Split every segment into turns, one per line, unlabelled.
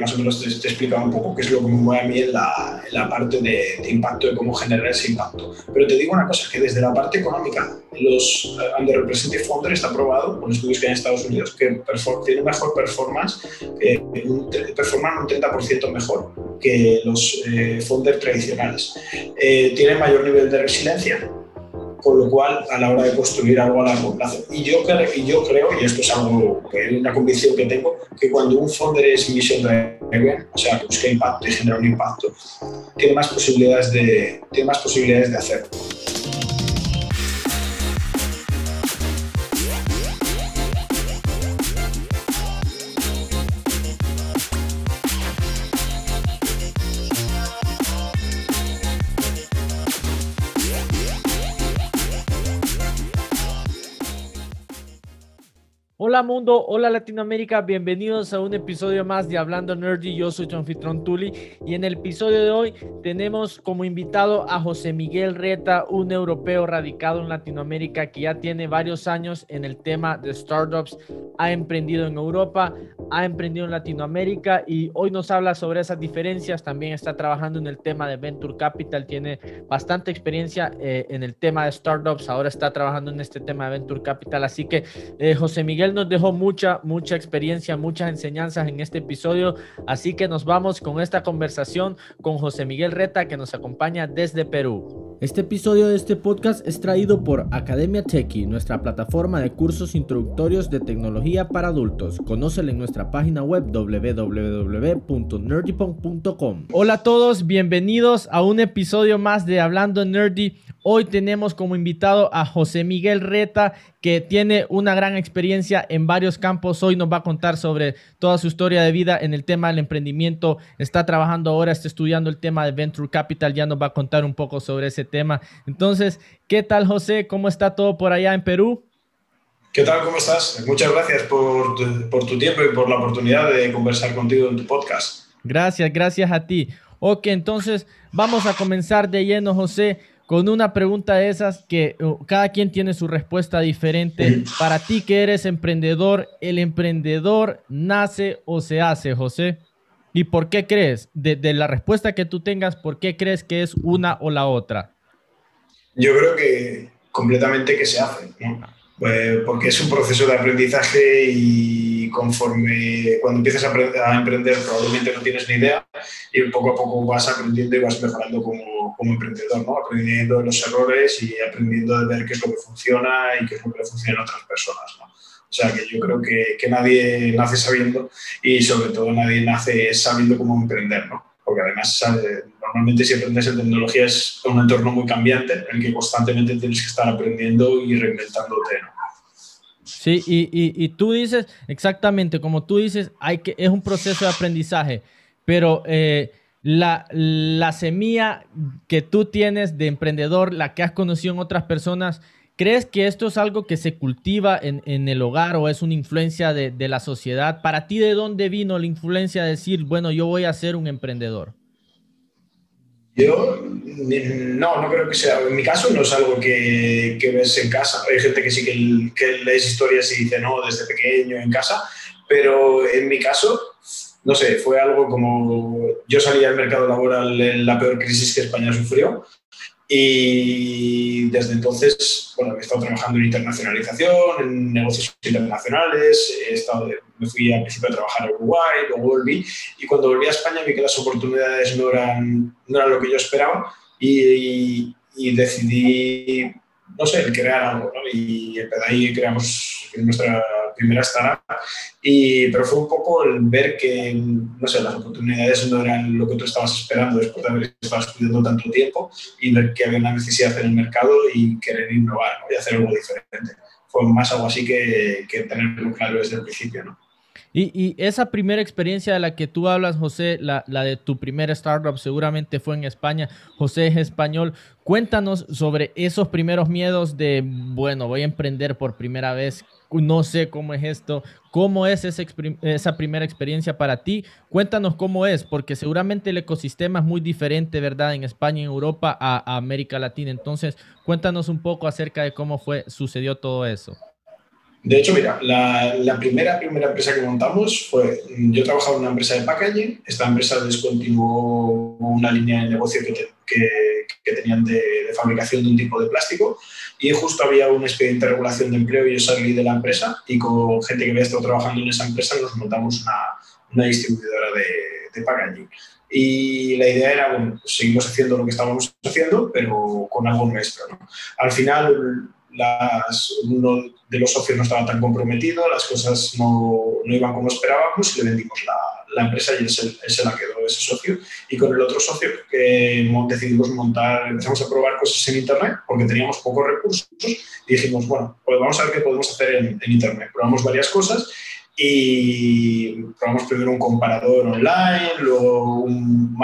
más o menos te, te un poco qué es lo que me mueve a mí en la, en la parte de, de, impacto, de cómo generar ese impacto. Pero te digo una cosa, que desde la parte económica, los uh, underrepresented funders está probado con estudios que hay en Estados Unidos que tienen mejor performance, eh, un, performan un 30% mejor que los eh, funders tradicionales. Eh, tienen mayor nivel de resiliencia, con lo cual a la hora de construir algo a largo plazo. Y yo, y yo creo, y esto es algo una convicción que tengo, que cuando un founder es mission driven, o sea, que busca impacto y genera un impacto, tiene más posibilidades de, tiene más posibilidades de hacerlo.
Hola mundo, hola Latinoamérica, bienvenidos a un episodio más de Hablando Nerdy. Yo soy tu anfitrión Tuli y en el episodio de hoy tenemos como invitado a José Miguel Reta, un europeo radicado en Latinoamérica que ya tiene varios años en el tema de startups, ha emprendido en Europa, ha emprendido en Latinoamérica y hoy nos habla sobre esas diferencias. También está trabajando en el tema de Venture Capital, tiene bastante experiencia eh, en el tema de startups, ahora está trabajando en este tema de Venture Capital. Así que eh, José Miguel nos dejó mucha, mucha experiencia, muchas enseñanzas en este episodio. Así que nos vamos con esta conversación con José Miguel Reta, que nos acompaña desde Perú. Este episodio de este podcast es traído por Academia Techie, nuestra plataforma de cursos introductorios de tecnología para adultos. Conócela en nuestra página web www.nerdypunk.com. Hola a todos, bienvenidos a un episodio más de Hablando Nerdy. Hoy tenemos como invitado a José Miguel Reta, que tiene una gran experiencia en varios campos. Hoy nos va a contar sobre toda su historia de vida en el tema del emprendimiento. Está trabajando ahora, está estudiando el tema de Venture Capital. Ya nos va a contar un poco sobre ese tema. Entonces, ¿qué tal, José? ¿Cómo está todo por allá en Perú?
¿Qué tal? ¿Cómo estás? Muchas gracias por tu, por tu tiempo y por la oportunidad de conversar contigo en tu podcast.
Gracias, gracias a ti. Ok, entonces vamos a comenzar de lleno, José con una pregunta de esas que uh, cada quien tiene su respuesta diferente. Para ti que eres emprendedor, ¿el emprendedor nace o se hace, José? ¿Y por qué crees? De, de, la respuesta que tú tengas, ¿por qué crees que es una o la otra?
Yo creo que completamente que se hace, ¿no? Pues porque es un proceso de aprendizaje y conforme cuando empiezas a, a, emprender probablemente no tienes ni idea y poco a poco vas aprendiendo y vas mejorando como, como emprendedor, ¿no? aprendiendo de los errores y aprendiendo de ver qué es lo que funciona y qué es lo que funciona a otras personas. ¿no? O sea que yo creo que, que, nadie nace sabiendo y sobre todo nadie nace sabiendo cómo emprender, ¿no? Porque además ¿sabe? normalmente si aprendes en tecnología es un entorno muy cambiante en el que constantemente tienes que estar aprendiendo y reinventándote. ¿no?
Sí, y, y, y, tú dices, exactamente, como tú dices, hay que, es un proceso de aprendizaje, pero eh, la, la semilla que tú tienes de emprendedor, la que has conocido en otras personas, ¿crees que esto es algo que se cultiva en, el hogar o es una influencia de, de, la sociedad? Para ti, ¿de dónde vino la influencia de decir, bueno, yo voy a ser un emprendedor?
Yo no, no creo que sea. En mi caso no es algo que, que ves en casa. Hay gente que sí que, que lees historias y dice, no, desde pequeño en casa. Pero en mi caso, no sé, fue algo como yo salí al mercado laboral en la peor crisis que España sufrió y desde entonces, bueno, he estado trabajando en internacionalización, en negocios internacionales, he estado, me fui al principio a trabajar a Uruguay, luego volví, y cuando volví a España vi que las oportunidades no eran, no eran lo que yo esperaba y, y decidí, no sé, crear algo, ¿no? Y ahí creamos nuestra primera startup, y, pero fue un poco el ver que, no sé, las oportunidades no eran lo que tú estabas esperando después de haber estado estudiando tanto tiempo y ver que había una necesidad en el mercado y querer innovar ¿no? y hacer algo diferente. Fue más algo así que, que tenerlo claro desde el principio, ¿no?
Y, y, esa primera experiencia de la que tú hablas, José, la, de tu primera startup seguramente fue en España. José es español. Cuéntanos sobre esos primeros miedos de, bueno, voy a emprender por primera vez no sé cómo es esto, cómo es esa, primera experiencia para ti. Cuéntanos cómo es, porque seguramente el ecosistema es muy diferente, ¿verdad? En España, en Europa, a América Latina. Entonces, cuéntanos un poco acerca de cómo fue, sucedió todo eso.
De hecho, mira, la, primera, empresa que montamos fue, yo trabajaba en una empresa de packaging, esta empresa descontinuó una línea de negocio que, tenían de, fabricación de un tipo de plástico y justo había un expediente de regulación de empleo y yo salí de la empresa y con gente que había estado trabajando en esa empresa nos montamos una, distribuidora de, de packaging. Y la idea era, bueno, seguimos haciendo lo que estábamos haciendo, pero con algo nuestro. ¿no? Al final, las, de los socios no estaba tan comprometido, las cosas no, no iban como esperábamos y le vendimos la, la empresa y él se, él se, la quedó ese socio. Y con el otro socio que decidimos montar, empezamos a probar cosas en Internet porque teníamos pocos recursos y dijimos, bueno, pues vamos a ver qué podemos hacer en, en Internet. Probamos varias cosas y probamos primero un comparador online, luego un,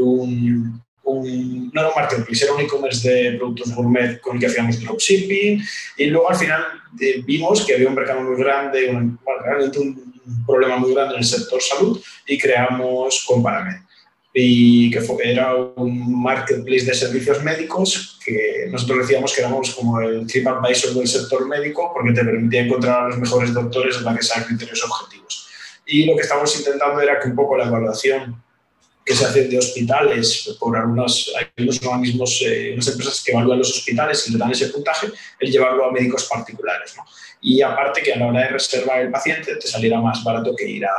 un, un, no era un marketplace, era un e-commerce de productos gourmet con el que hacíamos dropshipping y luego al final eh, vimos que había un mercado muy grande, un, realmente un problema muy grande en el sector salud y creamos Comparamed y que fue, era un marketplace de servicios médicos que nosotros decíamos que éramos como el TripAdvisor del sector médico porque te permitía encontrar a los mejores doctores en base a criterios objetivos. Y lo que estábamos intentando era que un poco la evaluación que se hace de hospitales por algunos, hay unos organismos, eh, unas empresas que evalúan los hospitales y le dan ese puntaje, el llevarlo a médicos particulares. ¿no? Y aparte que a la hora de reservar el paciente te saliera más barato que ir a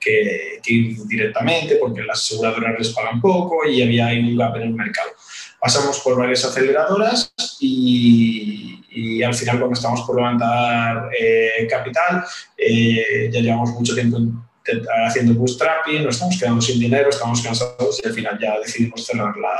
que, que, ir directamente porque las aseguradoras les pagan poco y había un gap en el mercado. Pasamos por varias aceleradoras y, y al final cuando estamos por levantar eh, capital, eh, ya llevamos mucho tiempo haciendo bootstrapping, nos estamos quedando sin dinero, estamos cansados y al final ya decidimos cerrar la,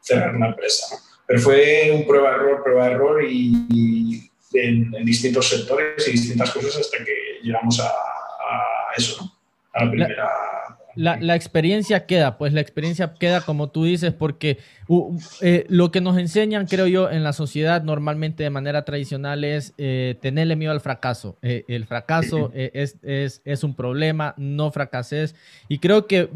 cerrar la empresa. ¿no? Pero fue un prueba-error, prueba-error y, y en, en, distintos sectores y distintas cosas hasta que llegamos a, a eso, ¿no? a la primera...
La, la, experiencia queda, pues la experiencia queda como tú dices, porque uh, eh, lo que nos enseñan, creo yo, en la sociedad normalmente de manera tradicional es eh, tenerle miedo al fracaso. Eh, el fracaso es, es, es, un problema, no fracases. Y creo que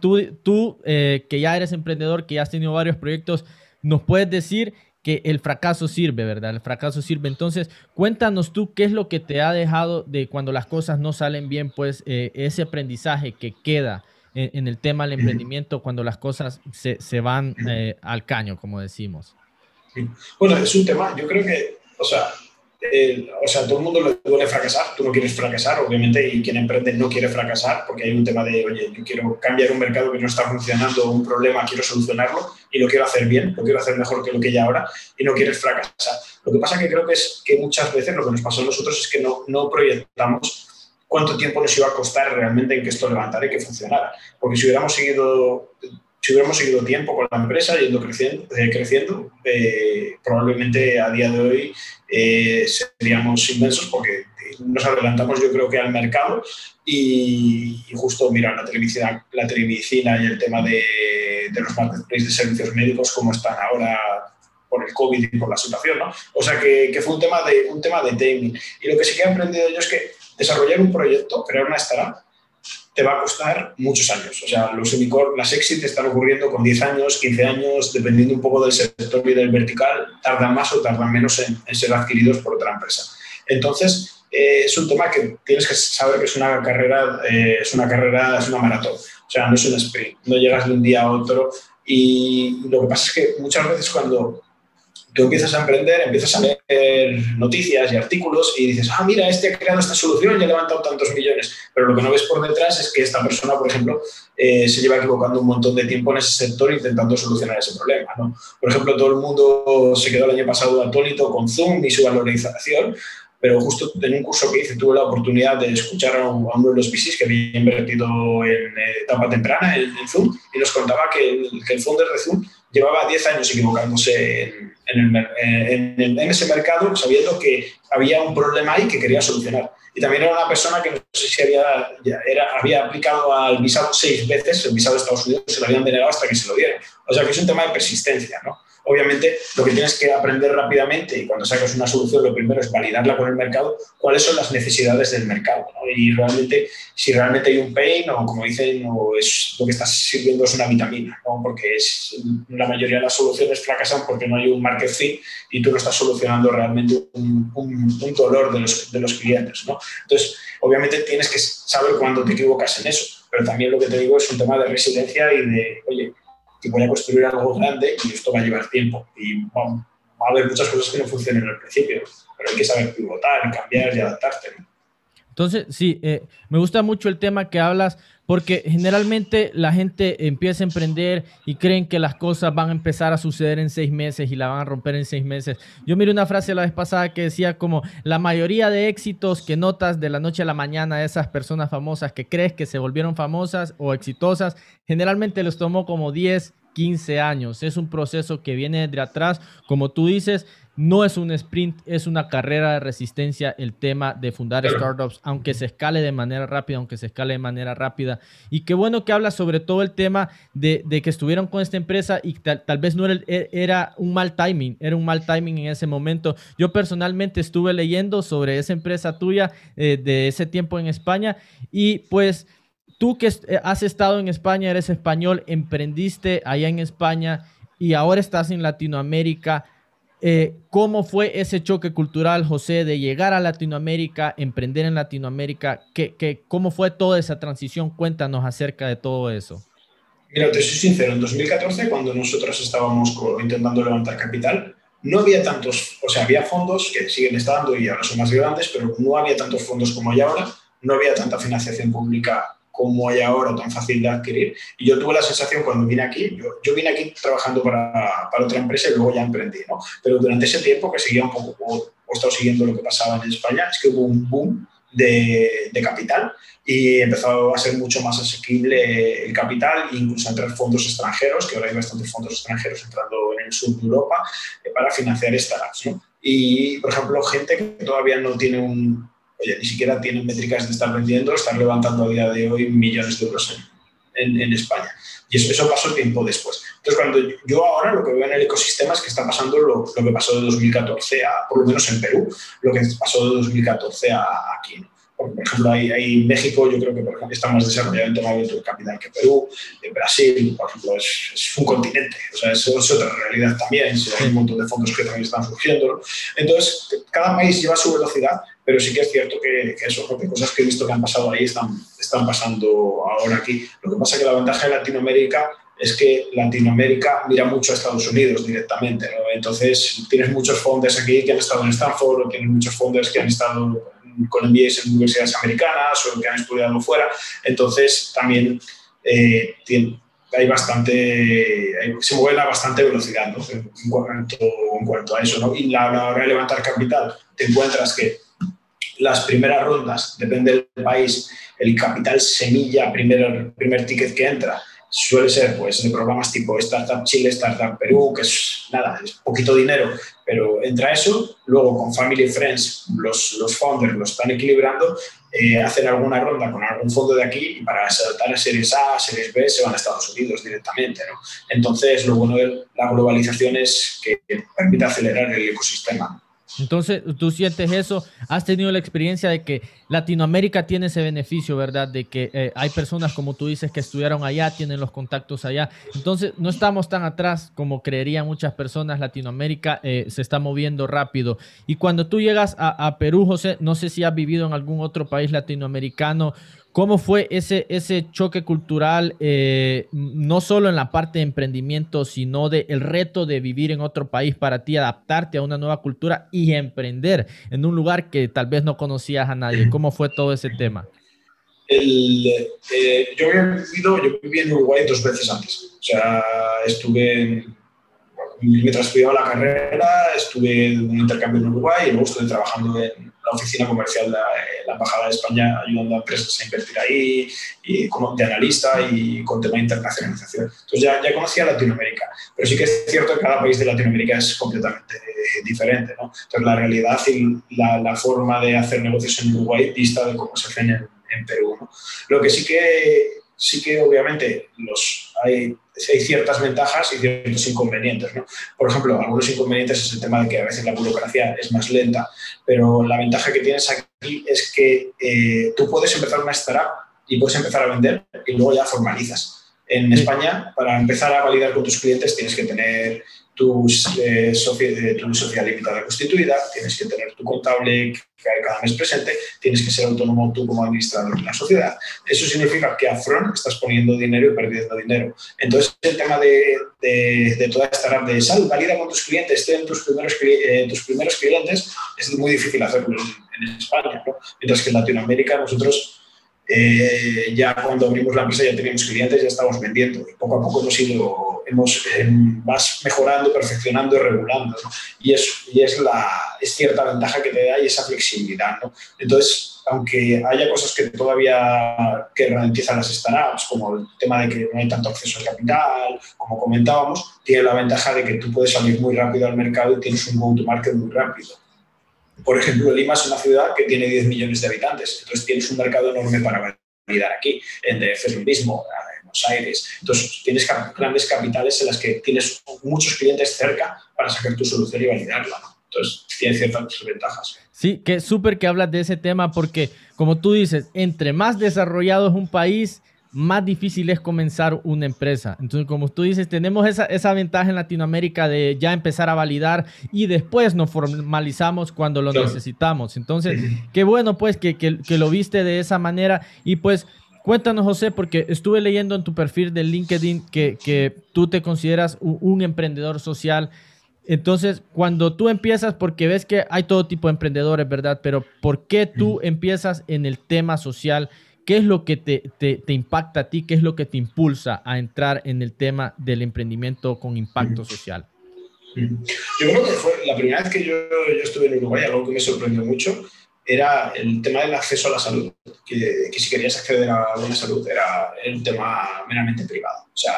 tú, tú que ya eres emprendedor, que ya has tenido varios proyectos, nos puedes decir que el fracaso sirve, ¿verdad? El fracaso sirve. Entonces, cuéntanos tú qué es lo que te ha dejado de cuando las cosas no salen bien, pues eh, ese aprendizaje que queda en, en, el tema del emprendimiento cuando las cosas se, se van eh, al caño, como decimos.
Bueno, es un tema, yo creo que, o sea, o sea, todo el mundo le duele fracasar, tú no quieres fracasar, obviamente, y quien emprende no quiere fracasar, porque hay un tema de, oye, yo quiero cambiar un mercado que no está funcionando, un problema, quiero solucionarlo y lo quiero hacer bien, lo quiero hacer mejor que lo que hay ahora y no quieres fracasar. Lo que pasa que creo que es que muchas veces lo que nos pasó a nosotros es que no, no proyectamos cuánto tiempo nos iba a costar realmente en que esto levantara y que funcionara. Porque si hubiéramos seguido si hubiéramos seguido tiempo con la empresa, yendo creciendo, eh, creciendo eh, probablemente a día de hoy eh, seríamos inmensos porque nos adelantamos yo creo que al mercado y, justo mira la telemedicina, la telemedicina y el tema de, los marketplaces de servicios médicos como están ahora por el COVID y por la situación, ¿no? O sea que, que, fue un tema, de, un tema de timing. Y lo que sí que he aprendido yo es que desarrollar un proyecto, crear una startup, te va a costar muchos años. O sea, los unicorn, las exit están ocurriendo con 10 años, 15 años, dependiendo un poco del sector y del vertical, tardan más o tardan menos en, ser adquiridos por otra empresa. Entonces, eh, es un tema que tienes que saber que es una carrera, eh, es una carrera, es una maratón. O sea, no es un sprint, no llegas de un día a otro. Y lo que pasa es que muchas veces cuando tú empiezas a emprender, empiezas a leer noticias y artículos y dices, ah, mira, este ha creado esta solución y ha levantado tantos millones. Pero lo que no ves por detrás es que esta persona, por ejemplo, eh, se lleva equivocando un montón de tiempo en ese sector intentando solucionar ese problema. ¿no? Por ejemplo, todo el mundo se quedó el año pasado atónito con Zoom y su valorización, pero justo en un curso que hice tuve la oportunidad de escuchar a, uno de los VCs que había invertido en etapa temprana en, en Zoom y nos contaba que el, que el founder de Zoom llevaba 10 años equivocándose en, el, en, en, ese mercado sabiendo que había un problema ahí que quería solucionar. Y también era una persona que no sé si había, era, había aplicado al visado seis veces, el visado de Estados Unidos se lo habían denegado hasta que se lo dieran. O sea que es un tema de persistencia, ¿no? Obviamente, lo que tienes que aprender rápidamente y cuando sacas una solución, lo primero es validarla con el mercado, cuáles son las necesidades del mercado. Y realmente, si realmente hay un pain o como dicen, o es lo que estás sirviendo es una vitamina, ¿no? porque la mayoría de las soluciones fracasan porque no hay un market fit y tú no estás solucionando realmente un, un, dolor de los, de los clientes. ¿no? Entonces, obviamente tienes que saber cuándo te equivocas en eso, pero también lo que te digo es un tema de resiliencia y de, oye, que voy a construir algo grande y esto va a llevar tiempo. Y va a haber muchas cosas que no funcionen al principio, pero hay que saber pivotar, cambiar y adaptarte.
Entonces, sí, eh, me gusta mucho el tema que hablas porque generalmente la gente empieza a emprender y creen que las cosas van a empezar a suceder en seis meses y la van a romper en seis meses. Yo miré una frase la vez pasada que decía como la mayoría de éxitos que notas de la noche a la mañana de esas personas famosas que crees que se volvieron famosas o exitosas, generalmente les tomó como 10, 15 años. Es un proceso que viene de atrás, como tú dices, no es un sprint, es una carrera de resistencia el tema de fundar startups, aunque se escale de manera rápida, aunque se escale de manera rápida. Y qué bueno que habla sobre todo el tema de, que estuvieron con esta empresa y tal, vez no era, e, era, un mal timing, era un mal timing en ese momento. Yo personalmente estuve leyendo sobre esa empresa tuya eh, de ese tiempo en España y pues tú que eh, has estado en España, eres español, emprendiste allá en España y ahora estás en Latinoamérica eh, ¿Cómo fue ese choque cultural, José, de llegar a Latinoamérica, emprender en Latinoamérica? ¿Qué, cómo fue toda esa transición? Cuéntanos acerca de todo eso.
Mira, te soy sincero, en 2014, cuando nosotros estábamos intentando levantar capital, no había tantos, o sea, había fondos que siguen estando y ahora son más grandes, pero no había tantos fondos como hay ahora, no había tanta financiación pública como hay ahora, tan fácil de adquirir. Y yo tuve la sensación cuando vine aquí, yo, yo vine aquí trabajando para, para, otra empresa y luego ya emprendí, ¿no? Pero durante ese tiempo que seguía un poco, o, he estado siguiendo lo que pasaba en España, es que hubo un boom de, de, capital y empezó a ser mucho más asequible el capital, incluso entrar fondos extranjeros, que ahora hay bastantes fondos extranjeros entrando en el sur de Europa, eh, para financiar startups, ¿no? Y, por ejemplo, gente que todavía no tiene un, oye, ni siquiera tienen métricas de estar vendiendo, están levantando a día de hoy millones de euros en, en, España. Y eso, eso pasó tiempo después. Entonces, cuando yo, ahora lo que veo en el ecosistema es que está pasando lo, lo, que pasó de 2014 a, por lo menos en Perú, lo que pasó de 2014 a aquí. Por ejemplo, hay, México, yo creo que por ejemplo, está más desarrollado en tema de capital que Perú. En Brasil, por ejemplo, es, un continente, o sea, es, otra realidad también. Hay un montón de fondos que también están surgiendo. Entonces, cada país lleva su velocidad, pero sí que es cierto que, que eso, cosas que he visto que han pasado ahí están, están pasando ahora aquí. Lo que pasa es que la ventaja de Latinoamérica es que Latinoamérica mira mucho a Estados Unidos directamente. ¿no? Entonces, tienes muchos fondos aquí que han estado en Stanford, o tienes muchos fondos que han estado con MBAs en universidades americanas o que han estudiado fuera. Entonces, también eh, hay bastante, se mueve a bastante velocidad ¿no? en, cuanto, en, cuanto, a eso. ¿no? Y la, la hora de levantar capital, te encuentras que las primeras rondas, depende del país, el capital semilla, primer, primer ticket que entra, suele ser pues de programas tipo Startup Chile, Startup Perú, que es nada, es poquito dinero, pero entra eso, luego con Family Friends los, los founders lo están equilibrando, eh, hacen alguna ronda con algún fondo de aquí y para saltar a Series A, Series B se van a Estados Unidos directamente. ¿no? Entonces, lo bueno de la globalización es que permite acelerar el ecosistema.
Entonces, tú sientes eso, has tenido la experiencia de que Latinoamérica tiene ese beneficio, ¿verdad? De que eh, hay personas, como tú dices, que estudiaron allá, tienen los contactos allá. Entonces, no estamos tan atrás como creerían muchas personas. Latinoamérica eh, se está moviendo rápido. Y cuando tú llegas a, a Perú, José, no sé si has vivido en algún otro país latinoamericano ¿Cómo fue ese, ese choque cultural, eh, no solo en la parte de emprendimiento, sino del el reto de vivir en otro país para ti, adaptarte a una nueva cultura y emprender en un lugar que tal vez no conocías a nadie? ¿Cómo fue todo ese tema?
El, eh, yo había vivido, yo viví en Uruguay dos veces antes. O sea, estuve, mientras estudiaba la carrera, estuve en un intercambio en Uruguay y luego estuve trabajando en la oficina comercial de la Embajada de España ayudando a empresas a invertir ahí, y como de analista y con tema de internacionalización. Entonces ya, ya conocía Latinoamérica, pero sí que es cierto que cada país de Latinoamérica es completamente eh, diferente. ¿no? Entonces la realidad y la, la, forma de hacer negocios en Uruguay dista de cómo se hace en, en Perú. ¿no? Lo que sí que sí que obviamente los, hay, hay ciertas ventajas y ciertos inconvenientes. ¿no? Por ejemplo, algunos inconvenientes es el tema de que a veces la burocracia es más lenta, pero la ventaja que tienes aquí es que eh, tú puedes empezar una startup y puedes empezar a vender y luego ya formalizas. En España, para empezar a validar con tus clientes, tienes que tener tus, eh, tu sociedad limitada constituida, tienes que tener tu contable cada mes presente, tienes que ser autónomo tú como administrador de la sociedad. Eso significa que a front estás poniendo dinero y perdiendo dinero. Entonces, el tema de, de, toda esta red de salud, valida con tus clientes, ten tus primeros, eh, tus primeros clientes, es muy difícil hacerlo en, en España, ¿no? mientras que en Latinoamérica nosotros eh, ya cuando abrimos la empresa ya teníamos clientes, ya estábamos vendiendo y poco a poco hemos ido, hemos, eh, vas mejorando, perfeccionando y regulando. Y, es, y es, la, es cierta ventaja que te da y esa flexibilidad. ¿no? Entonces, aunque haya cosas que todavía que ralentizan las startups, como el tema de que no hay tanto acceso al capital, como comentábamos, tiene la ventaja de que tú puedes salir muy rápido al mercado y tienes un go-to-market muy rápido. Por ejemplo, Lima es una ciudad que tiene 10 millones de habitantes, entonces tienes un mercado enorme para validar aquí. En DF es lo mismo, en Buenos Aires. Entonces, tienes grandes capitales en las que tienes muchos clientes cerca para sacar tu solución y validarla. Entonces, tiene ciertas ventajas.
Sí, que súper que hablas de ese tema porque, como tú dices, entre más desarrollado es un país, más difícil es comenzar una empresa. Entonces, como tú dices, tenemos esa, esa, ventaja en Latinoamérica de ya empezar a validar y después nos formalizamos cuando lo necesitamos. Entonces, qué bueno pues que, que, que, lo viste de esa manera y pues cuéntanos José, porque estuve leyendo en tu perfil de LinkedIn que, que tú te consideras un, un emprendedor social. Entonces, cuando tú empiezas, porque ves que hay todo tipo de emprendedores, ¿verdad? Pero ¿por qué tú empiezas en el tema social? ¿Qué es lo que te, te, te, impacta a ti? ¿Qué es lo que te impulsa a entrar en el tema del emprendimiento con impacto social?
Yo creo que fue la primera vez que yo, yo estuve en Uruguay, algo que me sorprendió mucho, era el tema del acceso a la salud, que, que si querías acceder a buena salud era, un tema meramente privado. O sea,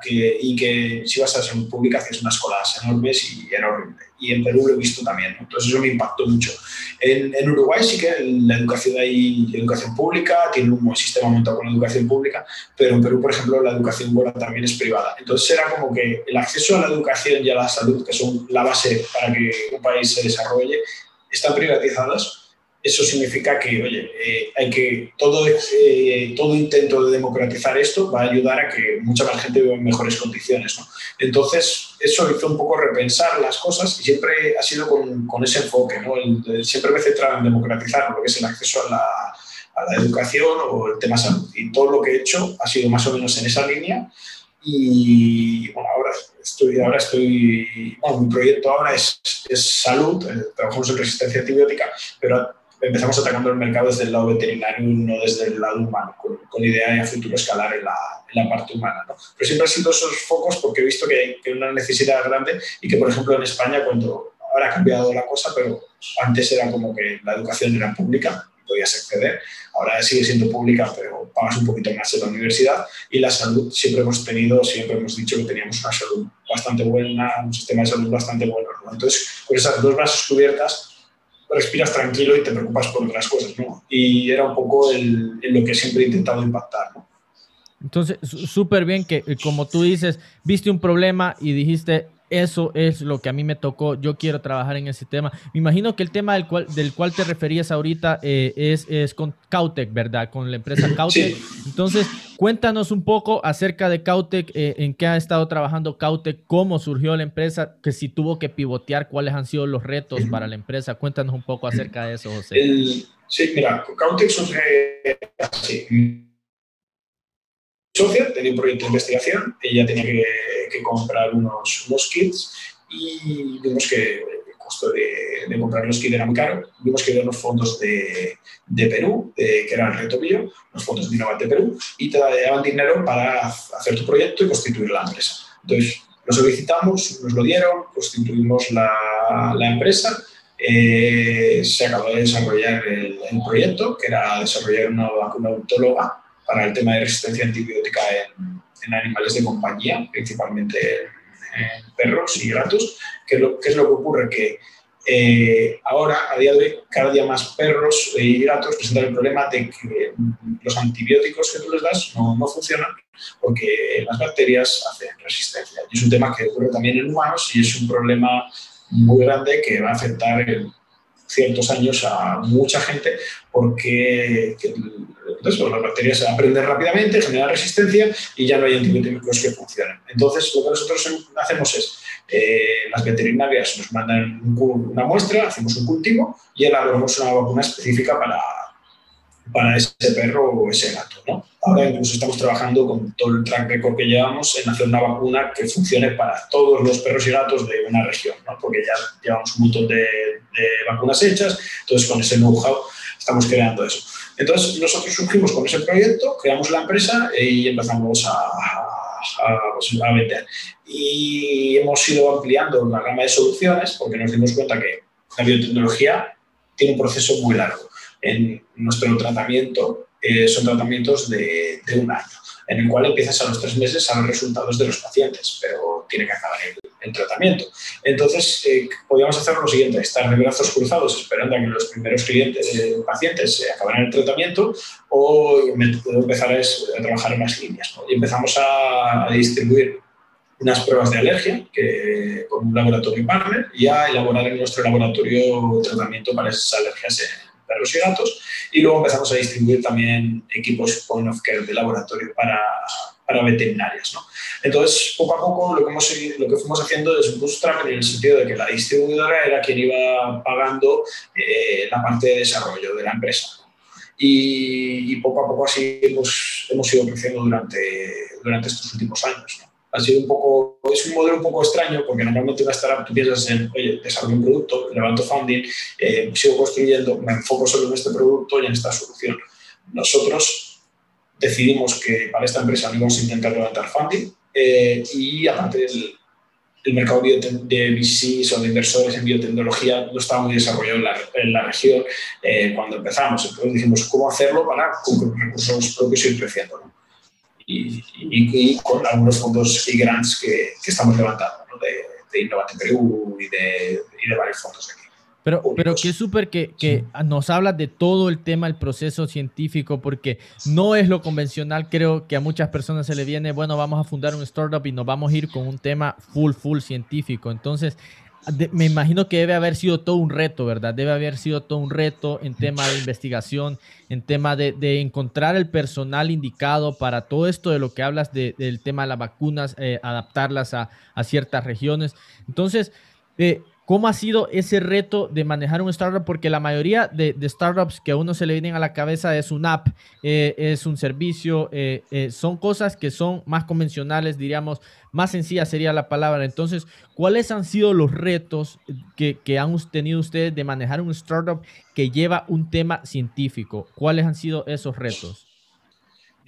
que, y que si vas a salud pública hacías unas colas enormes y era horrible. Y en Perú lo he visto también, entonces eso me impactó mucho. En, en, Uruguay sí que la educación hay educación pública, tiene un buen sistema montado con la educación pública, pero en Perú, por ejemplo, la educación buena también es privada. Entonces era como que el acceso a la educación y a la salud, que son la base para que un país se desarrolle, están privatizadas eso significa que, oye, eh, hay que, todo, eh, todo intento de democratizar esto va a ayudar a que mucha más gente viva en mejores condiciones. ¿no? Entonces, eso hizo un poco repensar las cosas y siempre ha sido con, con ese enfoque. ¿no? siempre me he centrado en democratizar lo que es el acceso a la, a la educación o el tema salud. Y todo lo que he hecho ha sido más o menos en esa línea. Y bueno, ahora estoy, ahora estoy, bueno, mi proyecto ahora es, es salud, eh, trabajamos en resistencia antibiótica, pero empezamos atacando el mercado desde el lado veterinario y no desde el lado humano, con, con idea de a futuro escalar en la, en la parte humana. ¿no? Pero siempre han sido esos focos porque he visto que hay, que hay una necesidad grande y que, por ejemplo, en España, cuando ahora ha cambiado la cosa, pero antes era como que la educación era pública, podías acceder. Ahora sigue siendo pública, pero pagas un poquito más en la universidad. Y la salud, siempre hemos tenido, siempre hemos dicho que teníamos una salud bastante buena, un sistema de salud bastante bueno. ¿no? Entonces, con esas dos bases cubiertas, respiras tranquilo y te preocupas por otras cosas, ¿no? Y era un poco el, lo que siempre he intentado impactar, ¿no?
Entonces, súper bien que, como tú dices, viste un problema y dijiste, eso es lo que a mí me tocó, yo quiero trabajar en ese tema. Me imagino que el tema del cual, del cual te referías ahorita eh, es, es, con Cautec, ¿verdad? Con la empresa Cautec. Sí. Entonces, cuéntanos un poco acerca de Cautec, eh, en qué ha estado trabajando Cautec, cómo surgió la empresa, que si tuvo que pivotear, cuáles han sido los retos para la empresa. Cuéntanos un poco acerca de eso, José.
El, sí, mira, Cautec surge así socia tenía un proyecto de investigación, ella tenía que, que comprar unos, unos, kits y vimos que el costo de, de, comprar los kits era muy caro. Vimos que eran los fondos de, de Perú, de, que eran el Reto Bio, los fondos de Innovate Perú, y te daban dinero para hacer tu proyecto y constituir la empresa. Entonces, lo solicitamos, nos lo dieron, constituimos la, la empresa. Eh, se acabó de desarrollar el, el, proyecto, que era desarrollar una vacuna autóloga para el tema de resistencia antibiótica en, en animales de compañía, principalmente en, perros y gatos. ¿Qué es, lo, ¿Qué es, lo, que ocurre? Que Eh, ahora, a día de hoy, cada día más perros y gatos presentan el problema de que los antibióticos que tú les das no, no funcionan porque las bacterias hacen resistencia. Y es un tema que ocurre también en humanos y es un problema muy grande que va a afectar en ciertos años a mucha gente porque las bacterias aprenden rápidamente, generan resistencia y ya no hay antibióticos que funcionen. Entonces, lo que nosotros hacemos es, eh, las veterinarias nos mandan una muestra, hacemos un cultivo y elaboramos una vacuna específica para, para ese perro o ese gato. Ahora incluso estamos trabajando con todo el track record que llevamos en hacer una vacuna que funcione para todos los perros y gatos de una región, ¿no? porque ya llevamos un montón de, vacunas hechas, entonces con ese know-how estamos creando eso. Entonces nosotros surgimos con ese proyecto, creamos la empresa y empezamos a, pues, a vender. Y hemos ido ampliando la gama de soluciones porque nos dimos cuenta que la biotecnología tiene un proceso muy largo en nuestro tratamiento eh, son tratamientos de, un año, en el cual empiezas a los tres meses a ver resultados de los pacientes, pero tiene que acabar el, tratamiento. Entonces, eh, podríamos hacer lo siguiente, estar de brazos cruzados esperando a que los primeros clientes, eh, pacientes acabaran el tratamiento o empezar a, trabajar en más líneas. Y empezamos a, distribuir unas pruebas de alergia que, con un laboratorio partner y a elaborar en nuestro laboratorio tratamiento para esas alergias perros y gatos. Y luego empezamos a distribuir también equipos point of care de laboratorio para, para veterinarias. ¿no? Entonces, poco a poco lo que, hemos, lo que fuimos haciendo es un bootstrap en el sentido de que la distribuidora era quien iba pagando eh, la parte de desarrollo de la empresa. Y, poco a poco así hemos, hemos ido creciendo durante, durante estos últimos años. Ha sido un poco, es un modelo un poco extraño porque normalmente una startup tú piensas en, oye, desarrollo un producto, levanto funding, eh, sigo construyendo, me enfoco solo en este producto y en esta solución. Nosotros decidimos que para esta empresa íbamos a intentar levantar funding eh, y aparte el, el mercado de VCs o de inversores en biotecnología no estaba muy desarrollado en la, en la región eh, cuando empezamos. Entonces dijimos, ¿cómo hacerlo para con recursos propios ir creciendo? ¿no? Y, con algunos fondos y grants que, que estamos levantando, de, de Innovate Perú y de, y de varios fondos aquí.
Pero, pero qué súper que, que nos hablas de todo el tema, el proceso científico, porque no es lo convencional. Creo que a muchas personas se le viene, bueno, vamos a fundar un startup y nos vamos a ir con un tema full, full científico. Entonces, me imagino que debe haber sido todo un reto, ¿verdad? Debe haber sido todo un reto en tema de investigación, en tema de, encontrar el personal indicado para todo esto de lo que hablas del tema de las vacunas, eh, adaptarlas a, a, ciertas regiones. Entonces, eh, ¿Cómo ha sido ese reto de manejar un startup? Porque la mayoría de, startups que a uno se le vienen a la cabeza es un app, eh, es un servicio, eh, eh, son cosas que son más convencionales, diríamos, más sencillas sería la palabra. Entonces, ¿cuáles han sido los retos que, que han tenido ustedes de manejar un startup que lleva un tema científico? ¿Cuáles han sido esos retos?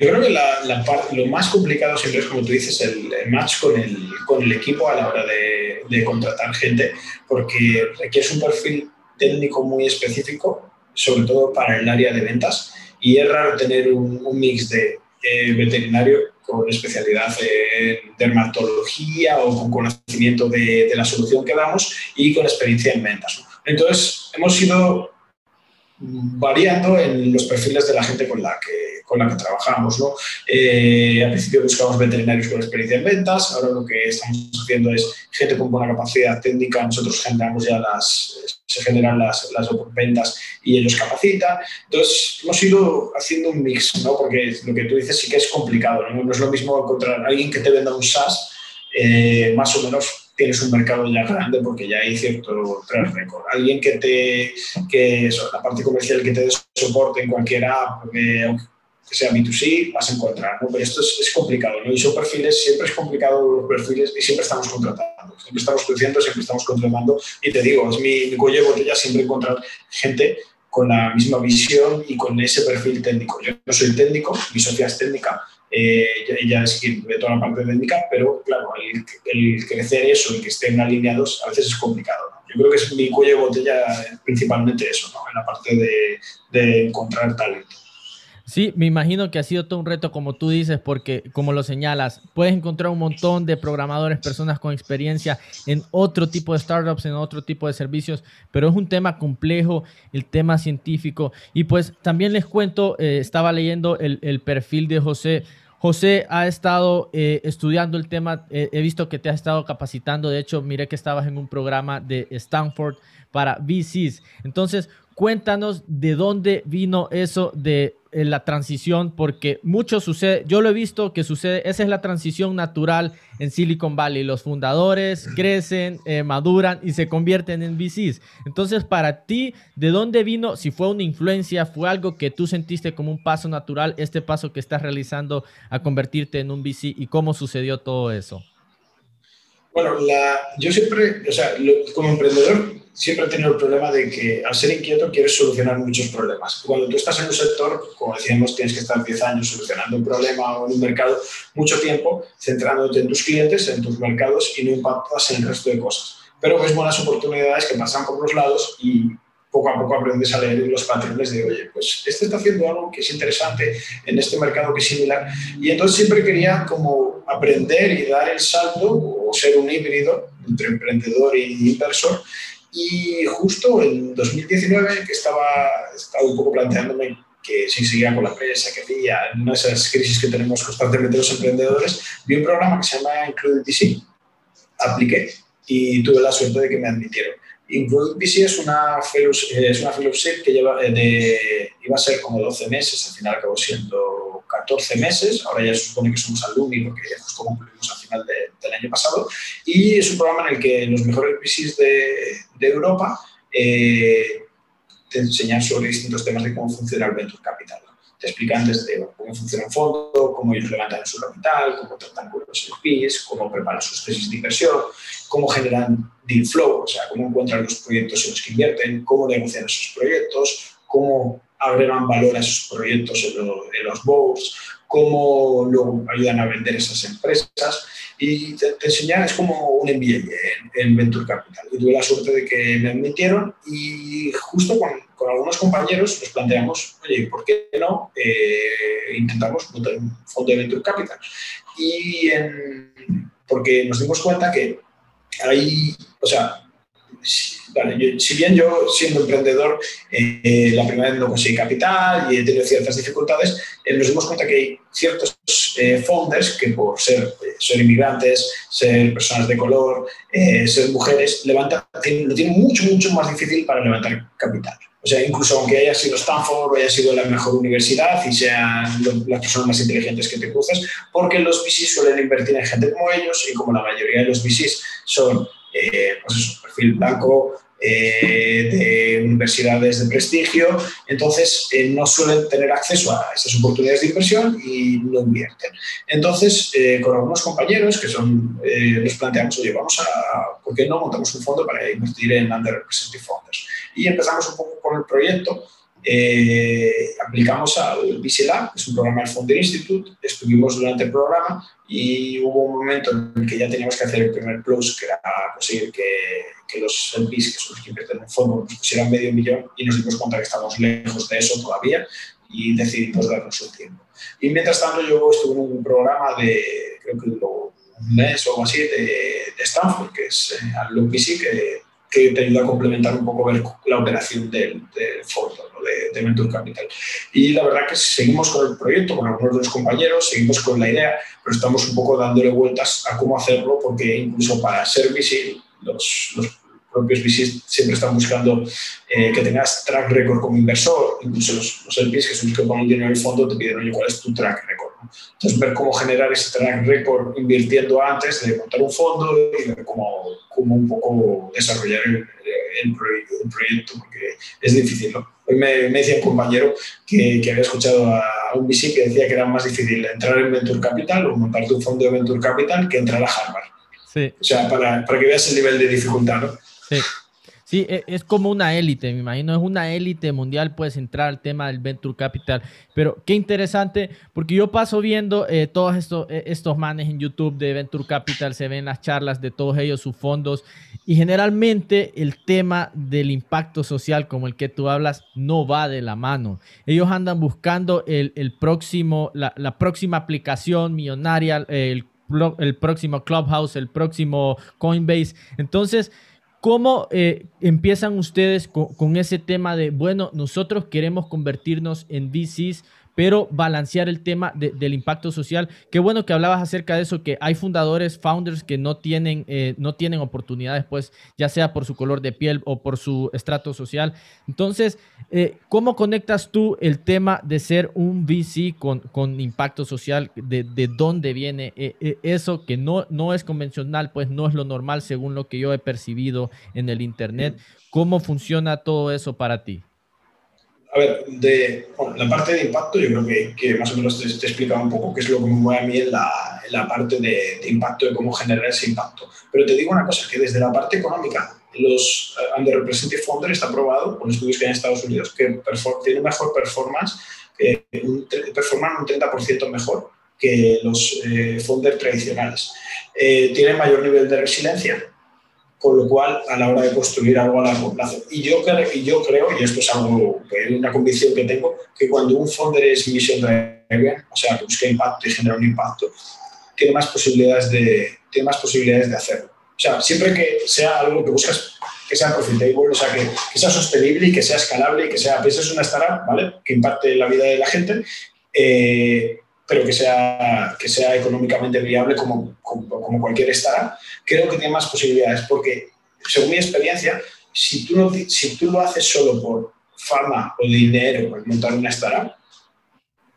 Yo creo que la, la lo más complicado siempre es, como tú dices, el, match con el, con el, equipo a la hora de, de, contratar gente, porque requiere un perfil técnico muy específico, sobre todo para el área de ventas, y es raro tener un, un mix de eh, veterinario con especialidad en dermatología o con conocimiento de, de, la solución que damos y con experiencia en ventas. Entonces, hemos ido variando en los perfiles de la gente con la que con la que trabajamos. ¿no? Eh, al principio buscamos veterinarios con experiencia en ventas, ahora lo que estamos haciendo es gente con buena capacidad técnica, nosotros generamos ya las, se generan las, las ventas y ellos capacitan. Entonces, hemos ido haciendo un mix, ¿no? porque lo que tú dices sí que es complicado, no, es lo mismo encontrar a alguien que te venda un SaaS, eh, más o menos tienes un mercado ya grande porque ya hay cierto track record. Alguien que te, que eso, la parte comercial que te dé soporte en cualquier app, aunque que sea B2C, vas a encontrar, ¿no? Pero esto es, es, complicado, ¿no? Y son perfiles, siempre es complicado los perfiles y siempre estamos contratando, siempre estamos creciendo, siempre estamos contratando y te digo, es mi, mi cuello de botella siempre encontrar gente con la misma visión y con ese perfil técnico. Yo no soy técnico, mi socia es técnica, eh, es quien ve toda la parte técnica, pero claro, el, crecer eso y que estén alineados a veces es complicado. Yo creo que es mi cuello de botella principalmente eso, ¿no? en la parte de, encontrar talento.
Sí, me imagino que ha sido todo un reto, como tú dices, porque como lo señalas, puedes encontrar un montón de programadores, personas con experiencia en otro tipo de startups, en otro tipo de servicios, pero es un tema complejo, el tema científico. Y pues también les cuento, eh, estaba leyendo el, perfil de José. José ha estado eh, estudiando el tema, eh, he visto que te has estado capacitando, de hecho, miré que estabas en un programa de Stanford para VCs. Entonces, cuéntanos de dónde vino eso de eh, la transición, porque mucho sucede, yo lo he visto que sucede, esa es la transición natural en Silicon Valley, los fundadores crecen, eh, maduran y se convierten en VCs. Entonces, para ti, ¿de dónde vino? Si fue una influencia, fue algo que tú sentiste como un paso natural, este paso que estás realizando a convertirte en un VC y cómo sucedió todo eso.
Bueno, la, yo siempre, o sea, como emprendedor, siempre he tenido el problema de que al ser inquieto quieres solucionar muchos problemas. Cuando tú estás en un sector, como decíamos, tienes que estar 10 años solucionando un problema o en un mercado, mucho tiempo centrándote en tus clientes, en tus mercados y no impactas en el resto de cosas. Pero ves buenas oportunidades que pasan por los lados y poco a poco aprendes a leer los patrones de, oye, pues este está haciendo algo que es interesante en este mercado que es similar. Y entonces siempre quería como aprender y dar el salto ser un híbrido entre emprendedor y inversor y justo en 2019, que estaba, estaba un poco planteándome que si seguía con la empresa, que hacía, en una de esas crisis que tenemos constantemente los emprendedores, vi un programa que se llama Included VC, apliqué y tuve la suerte de que me admitieron. Included VC es una, es una fellowship que lleva eh, de, iba a ser como 12 meses, al final acabó siendo 14 meses, ahora ya se supone que somos alumni porque justo cumplimos al final del año pasado, y es un programa en el que los mejores VCs de, de Europa eh, te enseñan sobre distintos temas de cómo funciona el Venture Capital. Te explican desde cómo funciona un fondo, cómo ellos levantan su capital, cómo tratan con los LPs, cómo preparan sus tesis de inversión, cómo generan deal flow, o sea, cómo encuentran los proyectos en los que invierten, cómo negocian esos proyectos, cómo agregan valor a esos proyectos en, en los boards, cómo luego ayudan a vender esas empresas y te, enseñan, es como un MBA en, Venture Capital. Y tuve la suerte de que me admitieron y justo con, con algunos compañeros nos planteamos, oye, ¿por qué no eh, intentamos montar un fondo de Venture Capital? Y porque nos dimos cuenta que hay, o sea, si bien yo siendo emprendedor eh, la primera vez no conseguí capital y he tenido ciertas dificultades, eh, nos dimos cuenta que hay ciertos eh, founders que por ser, ser inmigrantes, ser personas de color, ser mujeres, levantan, lo tienen mucho, mucho más difícil para levantar capital. O sea, incluso aunque haya sido Stanford o haya sido la mejor universidad y sean las personas más inteligentes que te cruces, porque los VCs suelen invertir en gente como ellos y como la mayoría de los VCs son eh, pues perfil blanco, eh, de universidades de prestigio, entonces eh, no suelen tener acceso a esas oportunidades de inversión y no invierten. Entonces, con algunos compañeros que son, nos planteamos, oye, vamos a, ¿por qué no montamos un fondo para invertir en underrepresented founders? Y empezamos un poco con el proyecto eh, aplicamos al VC que es un programa del Founder Institute, estuvimos durante el programa y hubo un momento en el que ya teníamos que hacer el primer plus, que era conseguir que, que los LPs, que son los que invierten en un fondo, nos pusieran medio millón y nos dimos cuenta que estamos lejos de eso todavía y decidimos darnos un tiempo. Y mientras tanto yo estuve en un programa de, creo que un mes o algo así, de, de Stanford, que es eh, al VC, que que te ayuda a complementar un poco la operación del, fondo, de, de, Venture Capital. Y la verdad que seguimos con el proyecto, con algunos de los compañeros, seguimos con la idea, pero estamos un poco dándole vueltas a cómo hacerlo, porque incluso para ser visible, los, los propios VCs siempre están buscando eh, que tengas track record como inversor, incluso los, los LPs, que son los que ponen dinero en el fondo, te piden, oye, ¿cuál es tu track record? Entonces, ver cómo generar ese track record invirtiendo antes de montar un fondo y ver cómo, cómo un poco desarrollar el, el, proyecto, porque es difícil, ¿no? Hoy me, me, decía un compañero que, que, había escuchado a un VC que decía que era más difícil entrar en Venture Capital o montarte un fondo de Venture Capital que entrar a Harvard. Sí. O sea, para, para que veas el nivel de dificultad, ¿no?
Sí. Sí, e, es como una élite, me imagino, es una élite mundial, puedes entrar al tema del Venture Capital, pero qué interesante, porque yo paso viendo eh, todos estos, e, estos manes en YouTube de Venture Capital, se ven las charlas de todos ellos, sus fondos, y generalmente el tema del impacto social, como el que tú hablas, no va de la mano. Ellos andan buscando el, el próximo, la, la, próxima aplicación millonaria, el, el próximo Clubhouse, el próximo Coinbase. Entonces, ¿Cómo eh, empiezan ustedes con, ese tema de, bueno, nosotros queremos convertirnos en VCs, pero balancear el tema del impacto social. Qué bueno que hablabas acerca de eso, que hay fundadores, founders que no tienen, eh, no tienen oportunidades, pues, ya sea por su color de piel o por su estrato social. Entonces, eh, ¿cómo conectas tú el tema de ser un VC con, con impacto social? De, de dónde viene eh, eso que no, no es convencional, pues no es lo normal según lo que yo he percibido en el Internet. ¿Cómo funciona todo eso para ti?
A ver, de la parte de impacto, yo creo que, más o menos te, te, he explicado un poco qué es lo que me mueve a mí en la, en la parte de, impacto, de cómo generar ese impacto. Pero te digo una cosa, que desde la parte económica, los uh, Underrepresented Founder está probado por estudios que hay en Estados Unidos que tiene mejor performance, que un, performan un 30% mejor que los eh, Founder tradicionales. Eh, tienen mayor nivel de resiliencia, con lo cual a la hora de construir algo a largo plazo. Y yo, y yo creo, y esto es algo, una convicción que tengo, que cuando un founder es mission driven, o sea, que busca impacto y genera un impacto, tiene más posibilidades de, tiene más posibilidades de hacerlo. O sea, siempre que sea algo que buscas que sea profitable, o sea, que, que sea sostenible y que sea escalable y que sea, pienses una startup, ¿vale? Que impacte la vida de la gente, eh, pero que sea, que sea económicamente viable como, como, como, cualquier startup, creo que tiene más posibilidades, porque según mi experiencia, si tú, no, si tú lo haces solo por fama o dinero, por montar una startup,